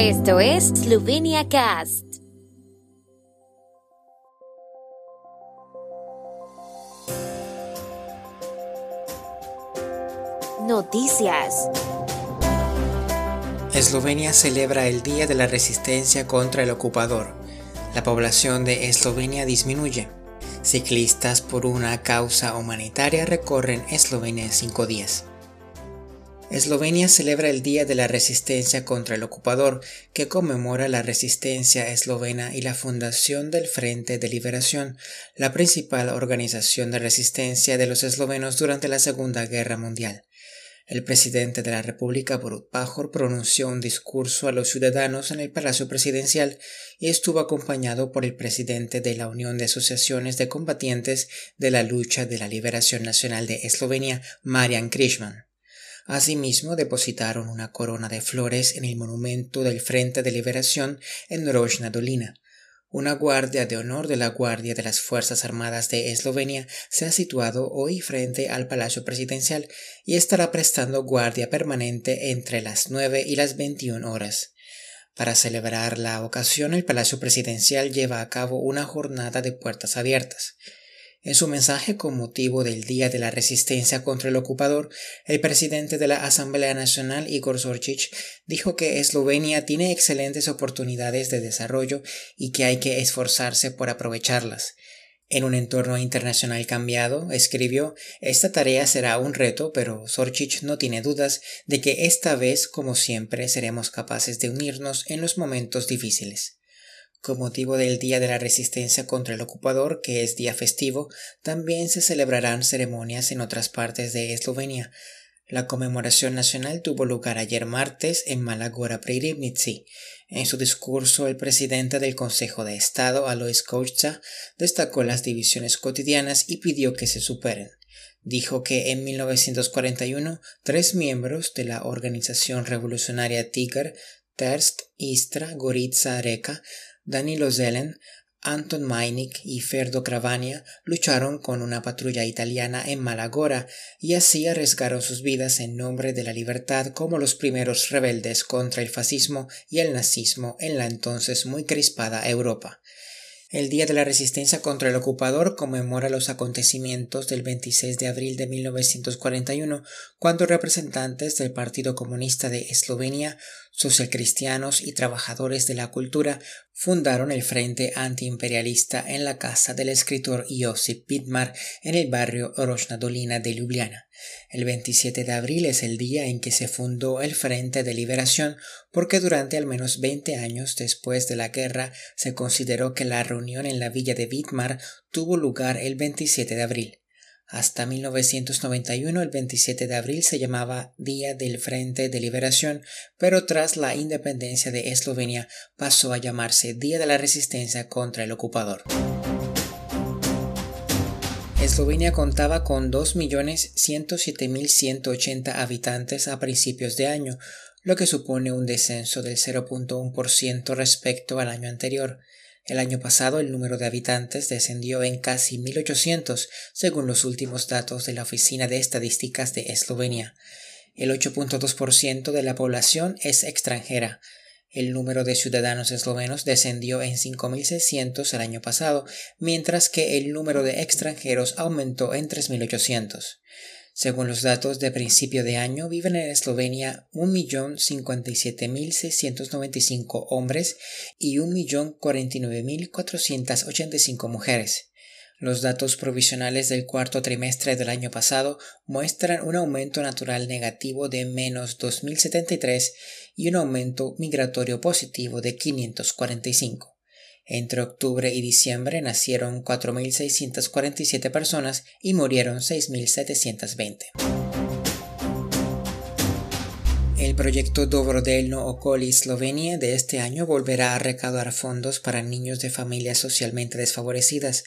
Esto es Slovenia Cast. Noticias. Eslovenia celebra el Día de la Resistencia contra el Ocupador. La población de Eslovenia disminuye. Ciclistas por una causa humanitaria recorren Eslovenia en cinco días. Eslovenia celebra el Día de la Resistencia contra el Ocupador, que conmemora la resistencia eslovena y la fundación del Frente de Liberación, la principal organización de resistencia de los eslovenos durante la Segunda Guerra Mundial. El presidente de la República, Borut Pajor, pronunció un discurso a los ciudadanos en el Palacio Presidencial y estuvo acompañado por el presidente de la Unión de Asociaciones de Combatientes de la Lucha de la Liberación Nacional de Eslovenia, Marian Krishman. Asimismo, depositaron una corona de flores en el monumento del Frente de Liberación en Rojna Dolina. Una guardia de honor de la Guardia de las Fuerzas Armadas de Eslovenia se ha situado hoy frente al Palacio Presidencial y estará prestando guardia permanente entre las 9 y las 21 horas. Para celebrar la ocasión, el Palacio Presidencial lleva a cabo una jornada de puertas abiertas. En su mensaje con motivo del Día de la Resistencia contra el Ocupador, el presidente de la Asamblea Nacional, Igor Zorchich, dijo que Eslovenia tiene excelentes oportunidades de desarrollo y que hay que esforzarse por aprovecharlas. En un entorno internacional cambiado, escribió, esta tarea será un reto, pero Zorchich no tiene dudas de que esta vez, como siempre, seremos capaces de unirnos en los momentos difíciles. Con motivo del Día de la Resistencia contra el Ocupador, que es día festivo, también se celebrarán ceremonias en otras partes de Eslovenia. La conmemoración nacional tuvo lugar ayer martes en Malagora Pririvnici. En su discurso, el presidente del Consejo de Estado, Alois Koucha, destacó las divisiones cotidianas y pidió que se superen. Dijo que en 1941 tres miembros de la organización revolucionaria Tiger, Terst, Istra, Goritza, Reka, Danilo Zelen, Anton Meinik y Ferdo Cravania lucharon con una patrulla italiana en Malagora y así arriesgaron sus vidas en nombre de la libertad como los primeros rebeldes contra el fascismo y el nazismo en la entonces muy crispada Europa. El Día de la Resistencia contra el Ocupador conmemora los acontecimientos del 26 de abril de 1941, cuando representantes del Partido Comunista de Eslovenia, socialcristianos y trabajadores de la cultura fundaron el Frente Antiimperialista en la casa del escritor Josip Pitmar en el barrio Rosna Dolina de Ljubljana. El 27 de abril es el día en que se fundó el Frente de Liberación porque durante al menos 20 años después de la guerra se consideró que la reunión en la villa de Vidmar tuvo lugar el 27 de abril. Hasta 1991 el 27 de abril se llamaba Día del Frente de Liberación, pero tras la independencia de Eslovenia pasó a llamarse Día de la Resistencia contra el Ocupador. Eslovenia contaba con 2.107.180 habitantes a principios de año, lo que supone un descenso del 0.1% respecto al año anterior. El año pasado el número de habitantes descendió en casi 1.800, según los últimos datos de la Oficina de Estadísticas de Eslovenia. El 8.2% de la población es extranjera. El número de ciudadanos eslovenos descendió en 5.600 el año pasado, mientras que el número de extranjeros aumentó en 3.800. Según los datos de principio de año, viven en Eslovenia 1.057.695 hombres y 1.049.485 mujeres. Los datos provisionales del cuarto trimestre del año pasado muestran un aumento natural negativo de menos 2.073 y un aumento migratorio positivo de 545. Entre octubre y diciembre nacieron 4.647 personas y murieron 6.720. El proyecto Dobrodelno Okoli Slovenia de este año volverá a recaudar fondos para niños de familias socialmente desfavorecidas.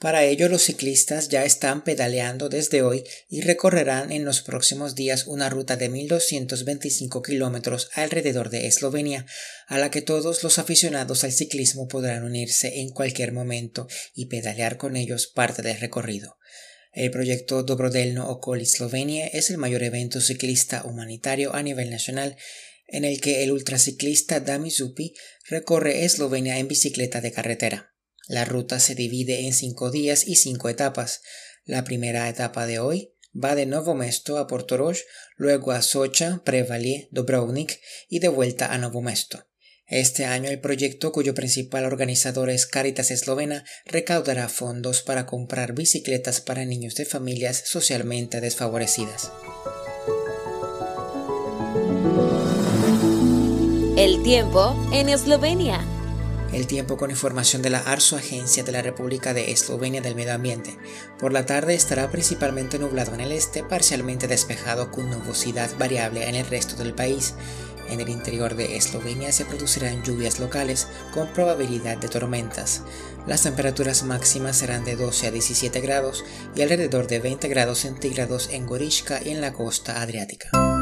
Para ello, los ciclistas ya están pedaleando desde hoy y recorrerán en los próximos días una ruta de 1.225 kilómetros alrededor de Eslovenia, a la que todos los aficionados al ciclismo podrán unirse en cualquier momento y pedalear con ellos parte del recorrido. El proyecto Dobrodelno Okoli Slovenia es el mayor evento ciclista humanitario a nivel nacional. en el que el ultraciclista Dami Zupi recorre Eslovenia en bicicleta de carretera. La ruta se divide en cinco días y cinco etapas. La primera etapa de hoy va de Novo Mesto a Portorož, luego a Socha, Prevalie, Dobrovnik y de vuelta a Novo Mesto. Este año el proyecto, cuyo principal organizador es Caritas Eslovena, recaudará fondos para comprar bicicletas para niños de familias socialmente desfavorecidas. El tiempo en Eslovenia. El tiempo con información de la ARSO, Agencia de la República de Eslovenia del Medio Ambiente. Por la tarde estará principalmente nublado en el este, parcialmente despejado con nubosidad variable en el resto del país. En el interior de Eslovenia se producirán lluvias locales con probabilidad de tormentas. Las temperaturas máximas serán de 12 a 17 grados y alrededor de 20 grados centígrados en Gorishka y en la costa adriática.